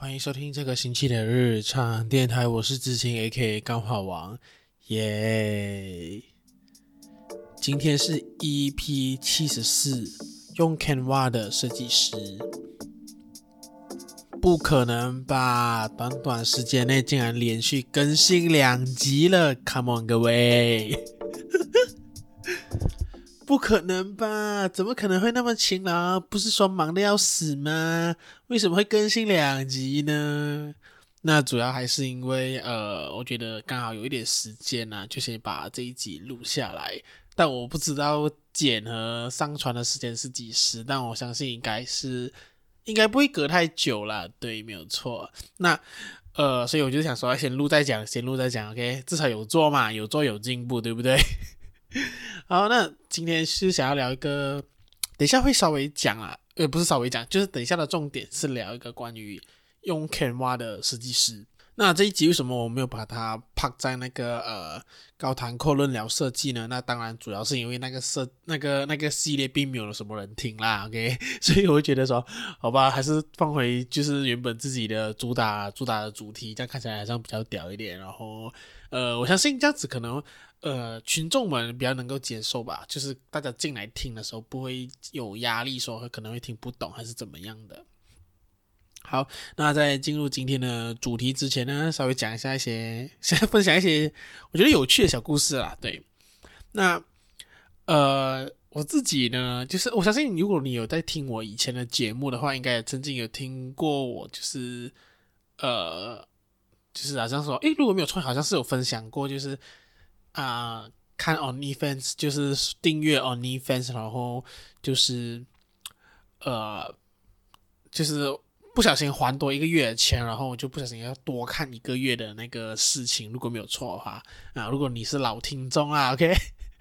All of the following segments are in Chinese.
欢迎收听这个星期的日常电台，我是知青 AK 钢化王，耶！今天是 EP 七十四，用 Canva 的设计师，不可能吧？短短时间内竟然连续更新两集了，Come on，各位！不可能吧？怎么可能会那么勤劳？不是说忙得要死吗？为什么会更新两集呢？那主要还是因为，呃，我觉得刚好有一点时间呢、啊，就先把这一集录下来。但我不知道剪和上传的时间是几时，但我相信应该是，应该不会隔太久了。对，没有错。那，呃，所以我就想说，先录再讲，先录再讲，OK？至少有做嘛，有做有进步，对不对？好，那今天是想要聊一个，等一下会稍微讲啊，呃，不是稍微讲，就是等一下的重点是聊一个关于用 Canva 的设计师。那这一集为什么我没有把它 p 在那个呃高谈阔论聊设计呢？那当然主要是因为那个设那个那个系列并没有什么人听啦，OK，所以我会觉得说，好吧，还是放回就是原本自己的主打主打的主题，这样看起来好像比较屌一点。然后呃，我相信这样子可能。呃，群众们比较能够接受吧，就是大家进来听的时候不会有压力，说可能会听不懂还是怎么样的。好，那在进入今天的主题之前呢，稍微讲一下一些，先分享一些我觉得有趣的小故事啦。对，那呃，我自己呢，就是我相信如果你有在听我以前的节目的话，应该也曾经有听过我，就是呃，就是好像说，诶，如果没有错，好像是有分享过，就是。啊、看 OnlyFans 就是订阅 OnlyFans，然后就是呃，就是不小心还多一个月的钱，然后我就不小心要多看一个月的那个事情，如果没有错的话啊，如果你是老听众啊，OK，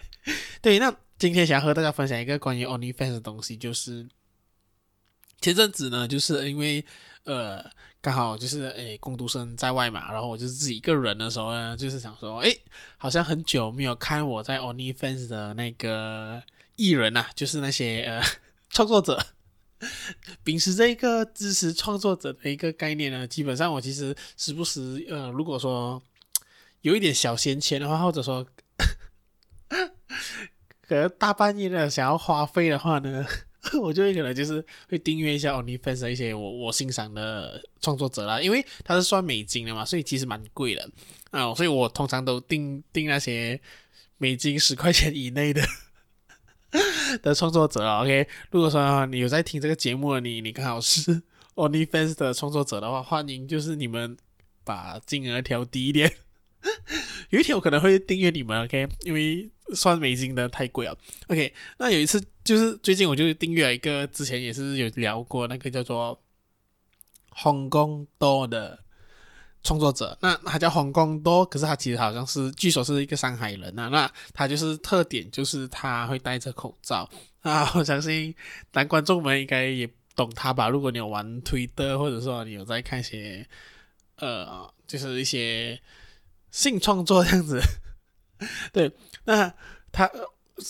对，那今天想要和大家分享一个关于 OnlyFans 的东西，就是前阵子呢，就是因为呃。刚好就是诶，工读生在外嘛，然后我就是自己一个人的时候呢，就是想说，诶，好像很久没有看我在 OnlyFans 的那个艺人呐、啊，就是那些呃 创作者，秉持这一个支持创作者的一个概念呢，基本上我其实时不时呃，如果说有一点小闲钱的话，或者说可能大半夜的想要花费的话呢。我就会可能就是会订阅一下 OnlyFans 的一些我我欣赏的创作者啦，因为它是算美金的嘛，所以其实蛮贵的啊，所以我通常都订订那些美金 十块钱以内的 的创作者啊。OK，如果说你有在听这个节目的你你刚好是 OnlyFans 的创作者的话，欢迎就是你们把金额调低一点。有一天我可能会订阅你们，OK，因为算美金的太贵了，OK。那有一次就是最近我就订阅了一个，之前也是有聊过那个叫做 Hong Kong Do 的创作者，那他叫 Hong Kong Do，可是他其实好像是据说是一个上海人、啊，那他就是特点就是他会戴着口罩啊，我相信男观众们应该也懂他吧？如果你有玩 Twitter 或者说你有在看一些呃，就是一些。性创作这样子，对，那他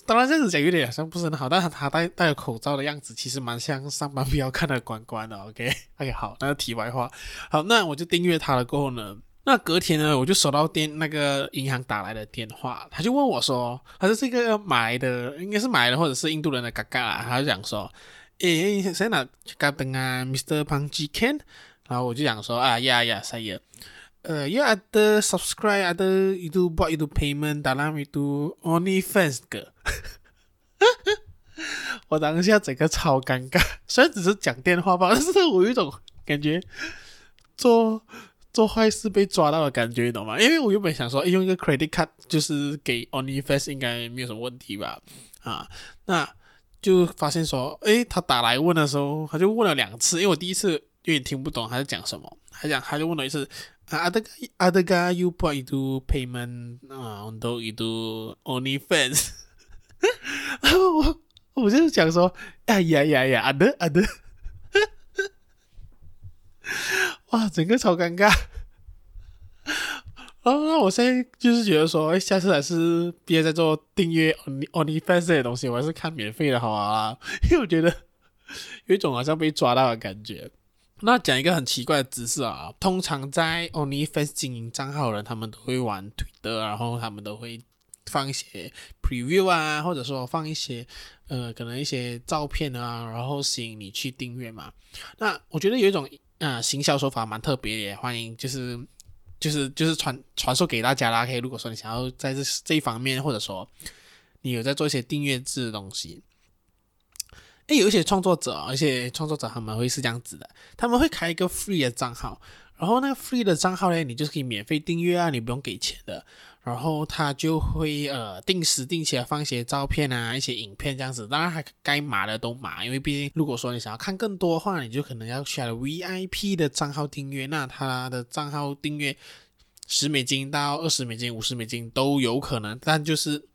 当然这样子讲有点好像不是很好，但是他戴戴着口罩的样子，其实蛮像上班不要看的关关的。OK，OK，、好，那个题外话，好，那我就订阅他了过后呢，那隔天呢，我就收到电那个银行打来的电话，他就问我说，他是这个买的，应该是买的，或者是印度人的嘎嘎啦，他就讲说，诶，谁拿嘎登啊，Mr. Panji Ken，然后我就讲说，啊呀呀，saya。Yeah, yeah, 呃，ya ada subscribe ada itu buat itu payment dalam itu OnlyFans 个，我当下整个超尴尬，虽然只是讲电话吧，但是我有一种感觉做做坏事被抓到的感觉，你懂吗？因为我原本想说，用一个 credit card 就是给 OnlyFans 应该没有什么问题吧，啊，那就发现说，诶，他打来问的时候，他就问了两次，因为我第一次有点听不懂他在讲什么，他讲他就问了一次。Ada adakah you buat itu payment 啊，untuk itu OnlyFans？我我就是想说，哎呀呀呀，ada ada，哇，整个超尴尬。啊，那我现在就是觉得说，哎，下次还是别再做订阅 Only OnlyFans 这些东西，我还是看免费的好啊，因为我觉得有一种好像被抓到的感觉。那讲一个很奇怪的知识啊，通常在 OnlyFans 经营账号人，他们都会玩 Twitter，然后他们都会放一些 preview 啊，或者说放一些呃可能一些照片啊，然后吸引你去订阅嘛。那我觉得有一种啊、行销手法蛮特别的，也欢迎就是就是就是传传授给大家啦。可以如果说你想要在这这一方面，或者说你有在做一些订阅制的东西。诶，有一些创作者，而且创作者他们会是这样子的，他们会开一个 free 的账号，然后那个 free 的账号呢，你就是可以免费订阅啊，你不用给钱的，然后他就会呃定时定期的放一些照片啊，一些影片这样子，当然还该码的都码，因为毕竟如果说你想要看更多的话，你就可能要去他的 VIP 的账号订阅，那他的账号订阅十美金到二十美金、五十美金都有可能，但就是。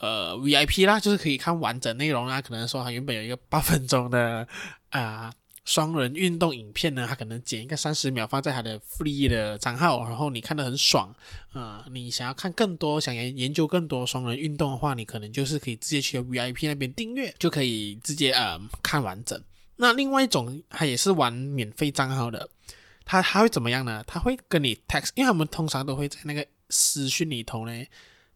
呃，VIP 啦，就是可以看完整内容啦。可能说他原本有一个 八分钟的啊双人运动影片呢，他可能剪一个三十秒放在他的 free 的账号，然后你看得很爽啊、你想要看更多，想研研究更多双人运动的话，你可能就是可以直接去 VIP 那边订阅，就可以直接呃看完整。那另外一种，他也是玩免费账号的，他他会怎么样呢？他会跟你 text，因为他们通常都会在那个私讯里头呢。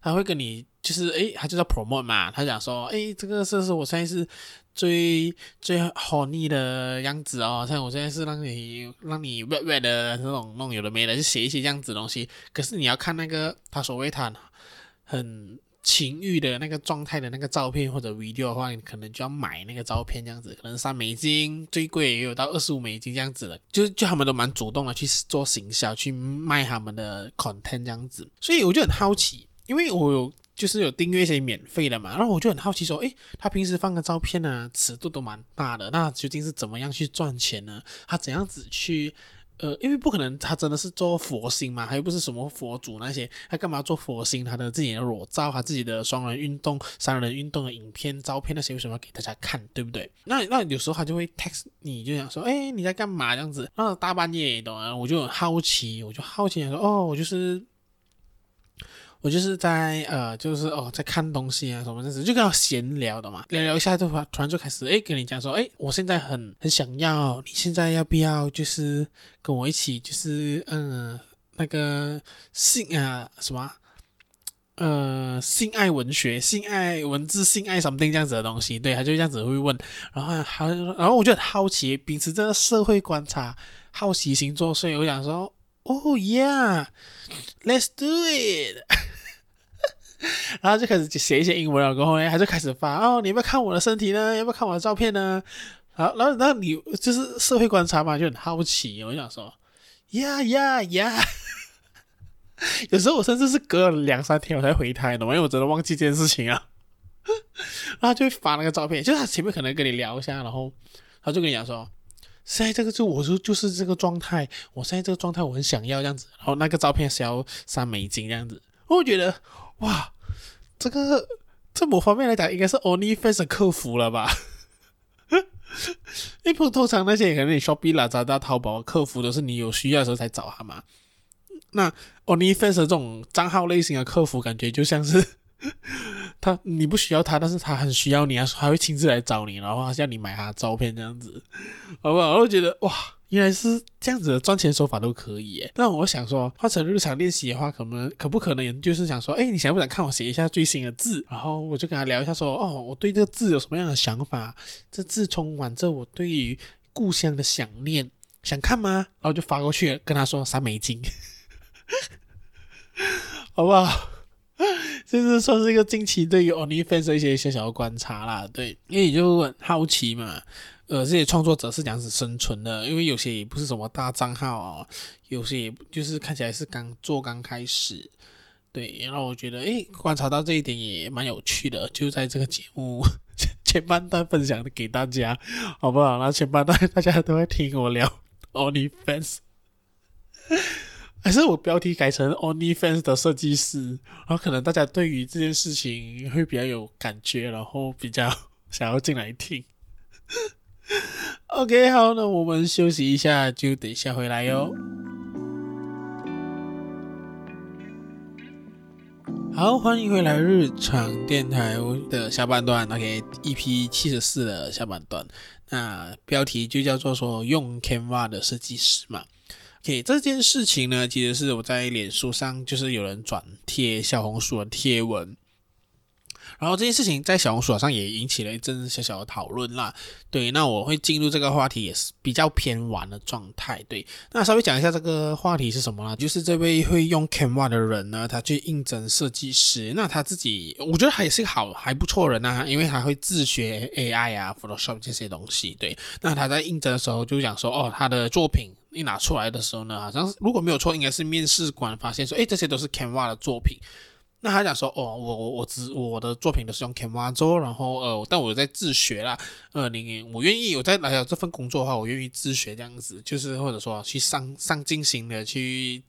他会跟你就是诶，他就叫 promote 嘛，他讲说诶，这个是是我现在是最最 horny 的样子哦，像我现在是让你让你 wet wet 的那种弄有的没的，就写一些这样子的东西。可是你要看那个他所谓他很情欲的那个状态的那个照片或者 video 的话，你可能就要买那个照片这样子，可能三美金，最贵也有到二十五美金这样子的，就就他们都蛮主动的去做行销，去卖他们的 content 这样子，所以我就很好奇。因为我有就是有订阅一些免费的嘛，然后我就很好奇说，诶，他平时放的照片呢，尺度都蛮大的，那究竟是怎么样去赚钱呢？他怎样子去，呃，因为不可能他真的是做佛星嘛，他又不是什么佛祖那些，他干嘛做佛星？他的自己的裸照，他自己的双人运动、三人运动的影片、照片那些，为什么要给大家看？对不对？那那有时候他就会 text 你，就想说，诶，你在干嘛这样子？那大半夜懂吗？我就很好奇，我就好奇说，哦，我就是。我就是在呃，就是哦，在看东西啊什么的，就跟他闲聊的嘛，聊聊一下就突然就开始诶跟你讲说，诶我现在很很想要，你现在要不要就是跟我一起就是嗯那个性啊什么呃性爱文学、性爱文字、性爱 something 这样子的东西，对，他就这样子会问，然后好，然后我就很好奇，秉持这个社会观察、好奇心作祟，我想说。Oh yeah, let's do it！然后就开始写一些英文了，然后呢，他就开始发哦，你要不要看我的身体呢？要不要看我的照片呢？好，然后然后你就是社会观察嘛，就很好奇，我就想说，Yeah yeah yeah！有时候我甚至是隔了两三天我才回他，懂吗？因为我真的忘记这件事情啊。然后就会发那个照片，就是他前面可能跟你聊一下，然后他就跟你讲说。现在这个就我说就是这个状态，我现在这个状态我很想要这样子，然后那个照片是要三美金这样子，我觉得哇，这个这某方面来讲应该是 OnlyFans 客服了吧？因为通常那些可能你 Shopee 啦、找到淘宝客服都是你有需要的时候才找他嘛，那 OnlyFans 这种账号类型的客服感觉就像是。他你不需要他，但是他很需要你啊，他会亲自来找你，然后他叫你买他的照片这样子，好不好？我就觉得哇，原来是这样子的赚钱手法都可以耶。那我想说，换成日常练习的话，可能可不可能就是想说，哎，你想不想看我写一下最新的字？然后我就跟他聊一下说，哦，我对这个字有什么样的想法？这字充满着我对于故乡的想念，想看吗？然后就发过去跟他说三美金，好不好？这是算是一个近期对于 OnlyFans 的一些小小的观察啦，对，因为你就好奇嘛，呃，这些创作者是怎样子生存的？因为有些也不是什么大账号哦，有些也就是看起来是刚做刚开始，对，然后我觉得，诶，观察到这一点也蛮有趣的，就在这个节目 前半段分享给大家，好不好？然后前半段大家都会听我聊 OnlyFans。还是我标题改成 OnlyFans 的设计师，然后可能大家对于这件事情会比较有感觉，然后比较 想要进来听。OK，好，那我们休息一下，就等一下回来哟。好，欢迎回来日常电台的下半段，OK，EP 七十四的下半段。那标题就叫做说用 Canva 的设计师嘛。OK，这件事情呢，其实是我在脸书上就是有人转贴小红书的贴文。然后这件事情在小红书上也引起了一阵小小的讨论啦。对，那我会进入这个话题也是比较偏玩的状态。对，那稍微讲一下这个话题是什么呢？就是这位会用 Canva 的人呢，他去应征设计师。那他自己，我觉得还是个好还不错人啊，因为他会自学 AI 啊、Photoshop 这些东西。对，那他在应征的时候就讲说，哦，他的作品一拿出来的时候呢，好像是如果没有错，应该是面试官发现说，诶，这些都是 Canva 的作品。那他讲说，哦，我我我只我的作品都是用 Canva 做，然后呃，但我在自学啦，呃，你我愿意我在来到这份工作的话，我愿意自学这样子，就是或者说去上上进心的去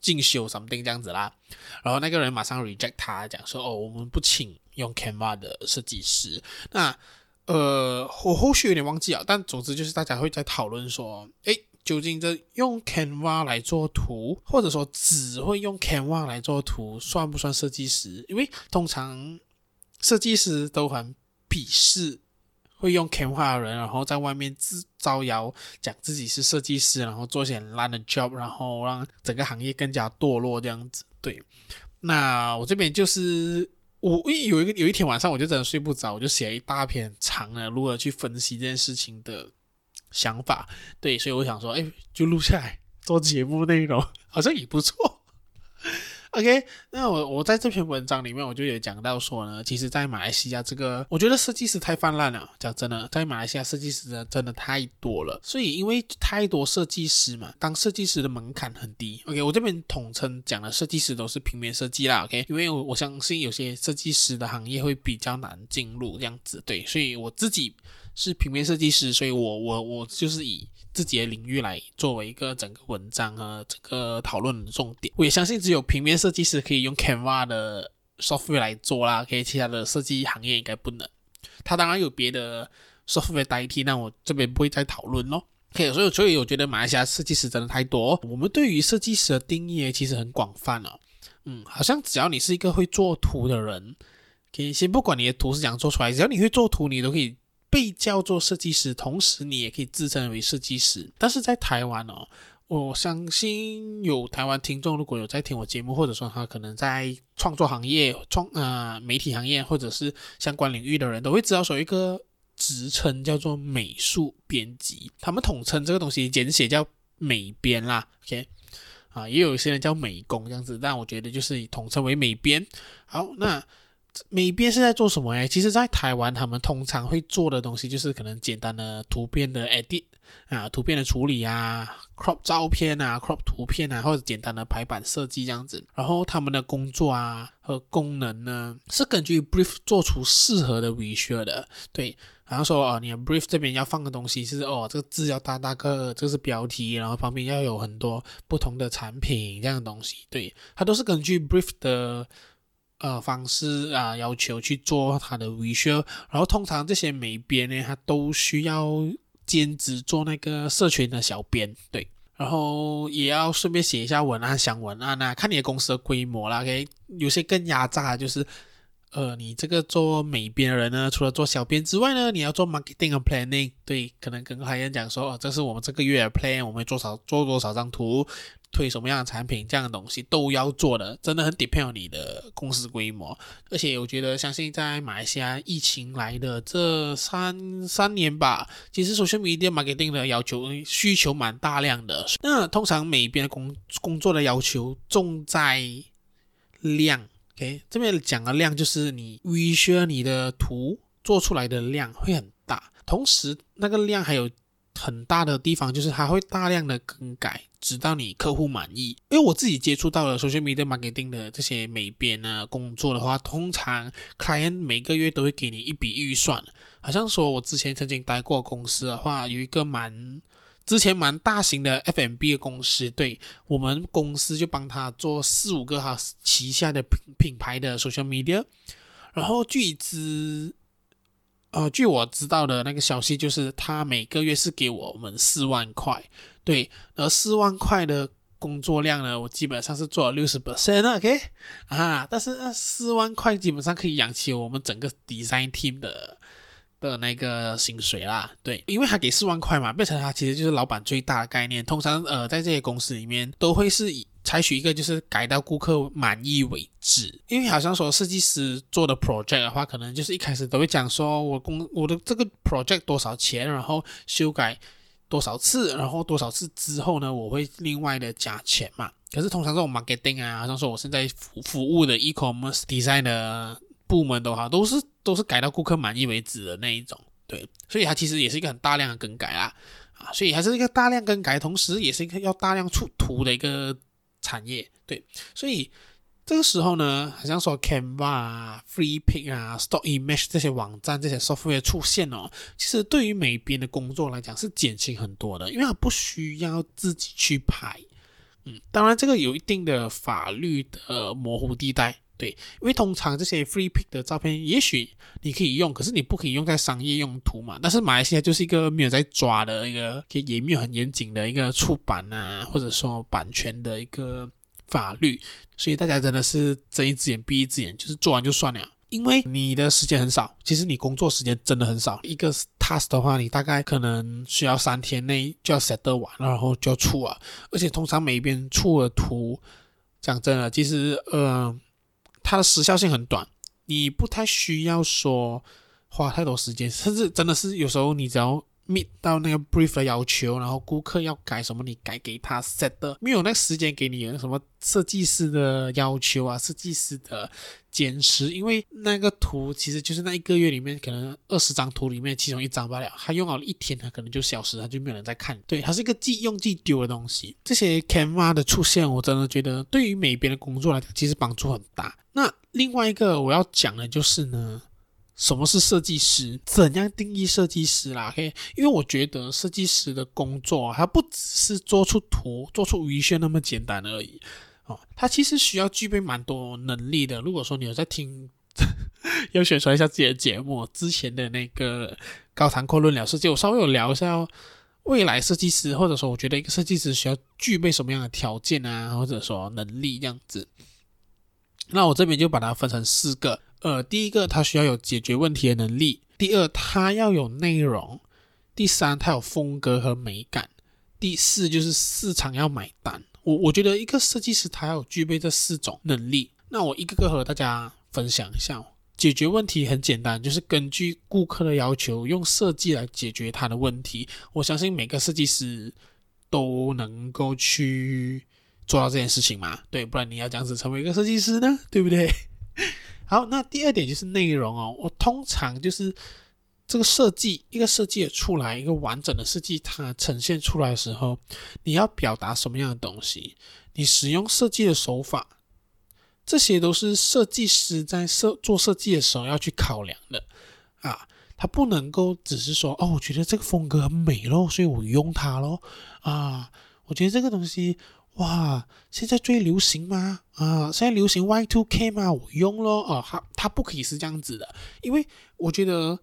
进修 something 这样子啦。然后那个人马上 reject 他，讲说，哦，我们不请用 Canva 的设计师。那呃，我后续有点忘记了，但总之就是大家会在讨论说，诶。究竟这用 Canva 来做图，或者说只会用 Canva 来做图，算不算设计师？因为通常设计师都很鄙视会用 Canva 的人，然后在外面自招摇，讲自己是设计师，然后做些烂的 job，然后让整个行业更加堕落这样子。对，那我这边就是我有一个有一天晚上，我就真的睡不着，我就写了一大篇长的如何去分析这件事情的。想法对，所以我想说，哎，就录下来做节目内容，好像也不错。OK，那我我在这篇文章里面，我就有讲到说呢，其实，在马来西亚这个，我觉得设计师太泛滥了。讲真的，在马来西亚设计师呢，真的太多了。所以，因为太多设计师嘛，当设计师的门槛很低。OK，我这边统称讲的设计师都是平面设计啦。OK，因为我我相信有些设计师的行业会比较难进入这样子。对，所以我自己。是平面设计师，所以我我我就是以自己的领域来作为一个整个文章和整个讨论的重点。我也相信只有平面设计师可以用 Canva 的 software 来做啦，可以其他的设计行业应该不能。他当然有别的 software 代替，那我这边不会再讨论咯。OK，所以所以我觉得马来西亚设计师真的太多。我们对于设计师的定义其实很广泛哦。嗯，好像只要你是一个会做图的人，可以先不管你的图是怎样做出来，只要你会做图，你都可以。被叫做设计师，同时你也可以自称为设计师。但是在台湾哦，我相信有台湾听众如果有在听我节目，或者说他可能在创作行业、创呃媒体行业或者是相关领域的人，都会知道说一个职称叫做美术编辑，他们统称这个东西简写叫美编啦。OK，啊，也有一些人叫美工这样子，但我觉得就是统称为美编。好，那。美编是在做什么诶？其实，在台湾，他们通常会做的东西就是可能简单的图片的 edit 啊，图片的处理啊，crop 照片啊，crop 图片啊，或者简单的排版设计这样子。然后他们的工作啊和功能呢，是根据 brief 做出适合的 visual 的。对，然后说哦，你的 brief 这边要放的东西是哦，这个字要大大个，这是标题，然后旁边要有很多不同的产品这样的东西。对，它都是根据 brief 的。呃，方式啊，要求去做他的 visual，然后通常这些美编呢，他都需要兼职做那个社群的小编，对，然后也要顺便写一下文案，想文案啊，看你的公司的规模啦，OK，有些更压榨，就是。呃，你这个做美编的人呢，除了做小编之外呢，你要做 marketing 和 planning，对，可能跟客人讲说，哦，这是我们这个月 plan，我们做少做多少张图，推什么样的产品，这样的东西都要做的，真的很 depend 你的公司规模。而且我觉得，相信在马来西亚疫情来的这三三年吧，其实 social media marketing 的要求需求蛮大量的。那通常美编工工作的要求重在量。OK，这边讲的量就是你 visual 你的图做出来的量会很大，同时那个量还有很大的地方就是它会大量的更改，直到你客户满意。因为我自己接触到了 social media marketing 的这些美编啊工作的话，通常 client 每个月都会给你一笔预算，好像说我之前曾经待过公司的话，有一个蛮。之前蛮大型的 FMB 的公司，对我们公司就帮他做四五个他旗下的品品牌的 social media，然后据知，呃，据我知道的那个消息就是他每个月是给我们四万块，对，而四万块的工作量呢，我基本上是做了六十 percent OK 啊，但是那四万块基本上可以养起我们整个 design team 的的那个薪水啦。对，因为他给四万块嘛，变成他其实就是老板最大的概念。通常呃，在这些公司里面都会是以采取一个就是改到顾客满意为止。因为好像说设计师做的 project 的话，可能就是一开始都会讲说我工我的这个 project 多少钱，然后修改。多少次，然后多少次之后呢？我会另外的加钱嘛。可是通常这种 marketing 啊，好像说我现在服服务的 e-commerce design 的部门的话，都是都是改到顾客满意为止的那一种。对，所以它其实也是一个很大量的更改啊啊，所以还是一个大量更改，同时也是一个要大量出图的一个产业。对，所以。这个时候呢，好像说 Canva 啊、Free Pick 啊、Stock Image 这些网站、这些 software 出现哦，其实对于美编的工作来讲是减轻很多的，因为它不需要自己去拍。嗯，当然这个有一定的法律的模糊地带，对，因为通常这些 free pick 的照片，也许你可以用，可是你不可以用在商业用途嘛。但是马来西亚就是一个没有在抓的一个，也没有很严谨的一个出版啊，或者说版权的一个。法律，所以大家真的是睁一只眼闭一只眼，就是做完就算了。因为你的时间很少，其实你工作时间真的很少。一个 task 的话，你大概可能需要三天内就要 set 得完，然后就要出啊。而且通常每一边出的图，讲真的，其实呃，它的时效性很短，你不太需要说花太多时间，甚至真的是有时候你只要。Meet 到那个 brief 的要求，然后顾客要改什么，你改给他 set 的，没有那个时间给你什么设计师的要求啊，设计师的坚持，因为那个图其实就是那一个月里面可能二十张图里面其中一张罢了，他用好了一天，他可能就消失，他就没有人在看。对，它是一个即用即丢的东西。这些 Canva 的出现，我真的觉得对于美编的工作来讲，其实帮助很大。那另外一个我要讲的就是呢。什么是设计师？怎样定义设计师啦？OK，因为我觉得设计师的工作，它不只是做出图、做出 vision 那么简单而已哦，它其实需要具备蛮多能力的。如果说你有在听，要宣传一下自己的节目，之前的那个高谈阔论聊世界，我稍微有聊一下未来设计师，或者说我觉得一个设计师需要具备什么样的条件啊，或者说能力这样子。那我这边就把它分成四个。呃，第一个，他需要有解决问题的能力；第二，他要有内容；第三，他有风格和美感；第四，就是市场要买单。我我觉得一个设计师他要具备这四种能力。那我一个个和大家分享一下。解决问题很简单，就是根据顾客的要求，用设计来解决他的问题。我相信每个设计师都能够去做到这件事情嘛？对，不然你要这样子成为一个设计师呢？对不对？好，那第二点就是内容哦。我通常就是这个设计，一个设计出来，一个完整的设计，它呈现出来的时候，你要表达什么样的东西？你使用设计的手法，这些都是设计师在设做设计的时候要去考量的啊。他不能够只是说哦，我觉得这个风格很美咯，所以我用它咯啊。我觉得这个东西。哇，现在最流行吗？啊，现在流行 Y two K 吗？我用咯。哦，它它不可以是这样子的，因为我觉得。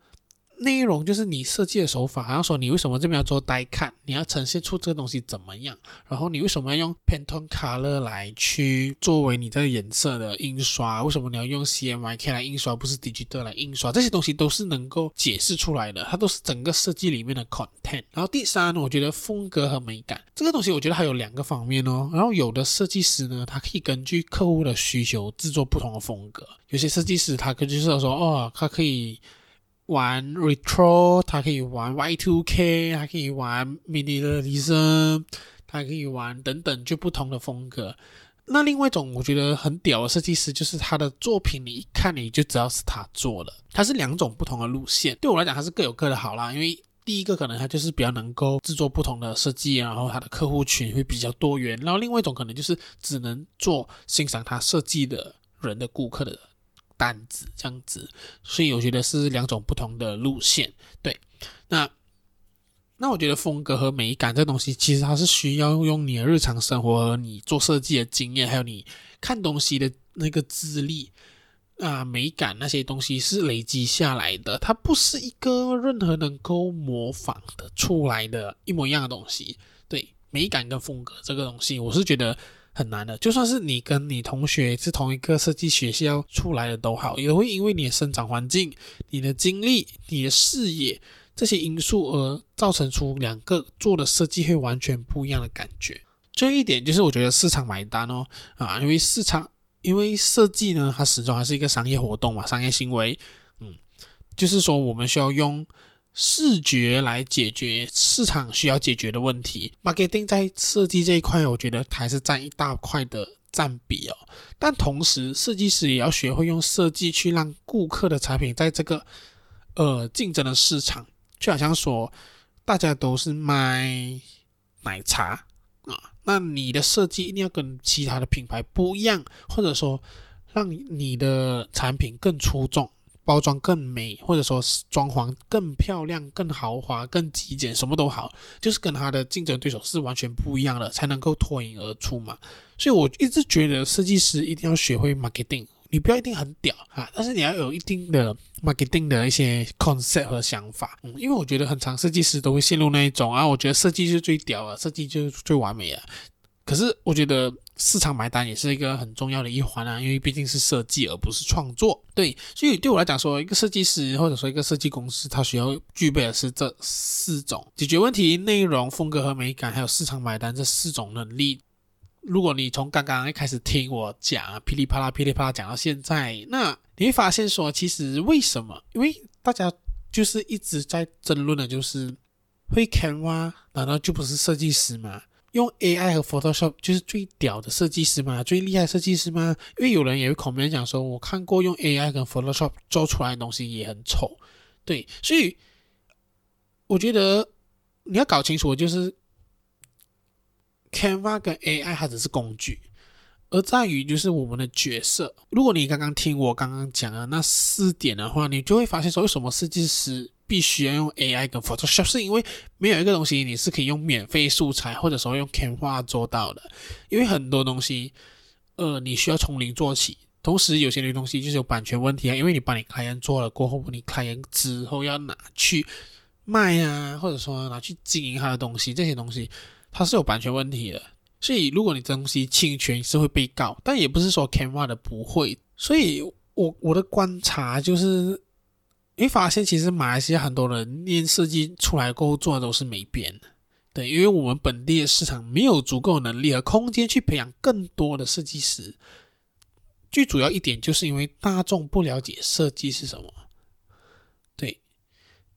内容就是你设计的手法，好像说你为什么这边要做带看，你要呈现出这个东西怎么样，然后你为什么要用 Pantone Color 来去作为你这个颜色的印刷？为什么你要用 CMYK 来印刷，不是 Digital 来印刷？这些东西都是能够解释出来的，它都是整个设计里面的 content。然后第三，我觉得风格和美感这个东西，我觉得还有两个方面哦。然后有的设计师呢，他可以根据客户的需求制作不同的风格。有些设计师他可就是说，哦，他可以。玩 retro，它可以玩 Y2K，还可以玩 minimalism，它可以玩等等就不同的风格。那另外一种我觉得很屌的设计师，就是他的作品你一看你就知道是他做的。它是两种不同的路线，对我来讲它是各有各的好啦。因为第一个可能它就是比较能够制作不同的设计，然后它的客户群会比较多元。然后另外一种可能就是只能做欣赏他设计的人的顾客的。单子这样子，所以我觉得是两种不同的路线。对，那那我觉得风格和美感这东西，其实它是需要用你的日常生活和你做设计的经验，还有你看东西的那个资历啊，美感那些东西是累积下来的，它不是一个任何能够模仿的出来的一模一样的东西。对。美感跟风格这个东西，我是觉得很难的。就算是你跟你同学是同一个设计学校出来的都好，也会因为你的生长环境、你的经历、你的视野这些因素而造成出两个做的设计会完全不一样的感觉。最后一点就是我觉得市场买单哦，啊，因为市场，因为设计呢，它始终还是一个商业活动嘛，商业行为，嗯，就是说我们需要用。视觉来解决市场需要解决的问题，marketing 在设计这一块，我觉得还是占一大块的占比哦。但同时，设计师也要学会用设计去让顾客的产品在这个呃竞争的市场，就好像说大家都是卖奶茶啊，那你的设计一定要跟其他的品牌不一样，或者说让你的产品更出众。包装更美，或者说装潢更漂亮、更豪华、更极简，什么都好，就是跟他的竞争对手是完全不一样的，才能够脱颖而出嘛。所以我一直觉得设计师一定要学会 marketing，你不要一定很屌啊，但是你要有一定的 marketing 的一些 concept 和想法。嗯，因为我觉得很长设计师都会陷入那一种啊，我觉得设计是最屌啊，设计就是最完美的。可是我觉得。市场买单也是一个很重要的一环啊，因为毕竟是设计而不是创作。对，所以对我来讲说，一个设计师或者说一个设计公司，它需要具备的是这四种：解决问题、内容、风格和美感，还有市场买单这四种能力。如果你从刚刚一开始听我讲噼里啪啦、噼里啪啦讲到现在，那你会发现说，其实为什么？因为大家就是一直在争论的，就是会 Canva，难道就不是设计师吗？用 AI 和 Photoshop 就是最屌的设计师吗？最厉害设计师吗？因为有人也会口面讲说，我看过用 AI 跟 Photoshop 做出来的东西也很丑，对，所以我觉得你要搞清楚，就是 Canva 跟 AI 它只是工具，而在于就是我们的角色。如果你刚刚听我刚刚讲的那四点的话，你就会发现说，为什么设计师必须要用 AI 跟 Photoshop，是因为没有一个东西你是可以用免费素材或者说用 Canva 做到的，因为很多东西，呃，你需要从零做起。同时，有些东西就是有版权问题啊，因为你帮你开源做了过后，你开源之后要拿去卖啊，或者说拿去经营它的东西，这些东西它是有版权问题的。所以，如果你这东西侵权是会被告，但也不是说 Canva 的不会。所以我我的观察就是。你发现，其实马来西亚很多人念设计出来过后做的都是美编，对，因为我们本地的市场没有足够能力和空间去培养更多的设计师。最主要一点就是因为大众不了解设计是什么，对，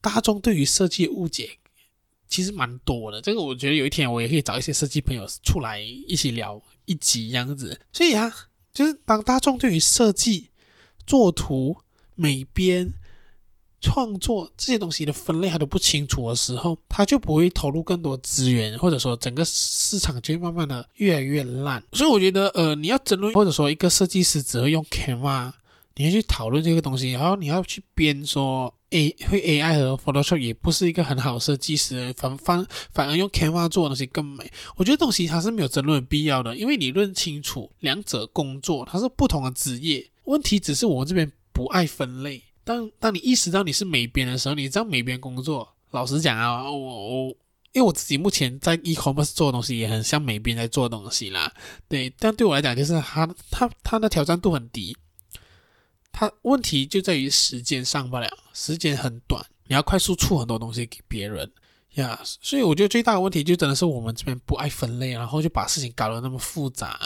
大众对于设计的误解其实蛮多的。这个我觉得有一天我也可以找一些设计朋友出来一起聊一集这样子。所以啊，就是当大众对于设计、作图、美编，创作这些东西的分类还都不清楚的时候，他就不会投入更多资源，或者说整个市场就会慢慢的越来越烂。所以我觉得，呃，你要争论，或者说一个设计师只会用 Canva，你要去讨论这个东西，然后你要去编说 A 会 AI 和 Photoshop 也不是一个很好的设计师，反反反而用 Canva 做的东西更美。我觉得东西它是没有争论的必要的，因为你论清楚两者工作它是不同的职业，问题只是我们这边不爱分类。当当你意识到你是美编的时候，你知道美编工作，老实讲啊，我我因为我自己目前在 e-commerce 做的东西也很像美编在做东西啦，对，但对我来讲就是他他他的挑战度很低，他问题就在于时间上不了，时间很短，你要快速出很多东西给别人。呀所以我觉得最大的问题就真的是我们这边不爱分类，然后就把事情搞得那么复杂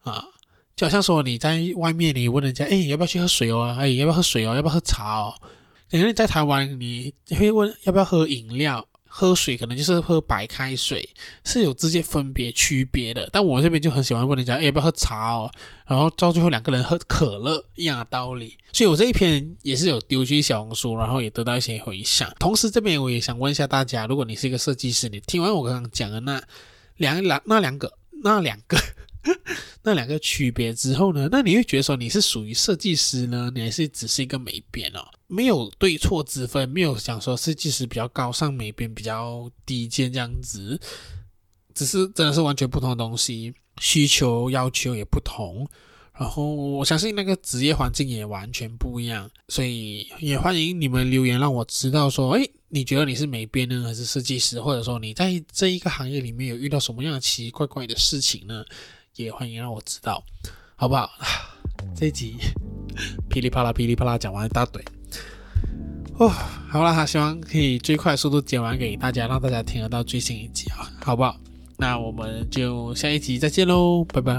啊。就好像说你在外面，你问人家，哎，要不要去喝水哦？哎，要不要喝水哦？要不要喝茶哦？等于你在台湾，你会问要不要喝饮料？喝水可能就是喝白开水，是有直接分别区别的。但我这边就很喜欢问人家，哎，要不要喝茶哦？然后到最后两个人喝可乐一样的道理。所以我这一篇也是有丢去小红书，然后也得到一些回响。同时这边我也想问一下大家，如果你是一个设计师，你听完我刚刚讲的那两两那两个。那两个 那两个区别之后呢？那你会觉得说你是属于设计师呢，你还是只是一个美编哦？没有对错之分，没有讲说设计师比较高尚，美编比较低贱这样子，只是真的是完全不同的东西，需求要求也不同。然后我相信那个职业环境也完全不一样，所以也欢迎你们留言让我知道说，诶，你觉得你是美编呢，还是设计师？或者说你在这一个行业里面有遇到什么样的奇奇怪怪的事情呢？也欢迎让我知道，好不好？这一集 噼里啪啦噼里啪啦讲完一大堆，哦，好了，希望可以最快速度剪完给大家，让大家听得到最新一集啊，好不好？那我们就下一集再见喽，拜拜。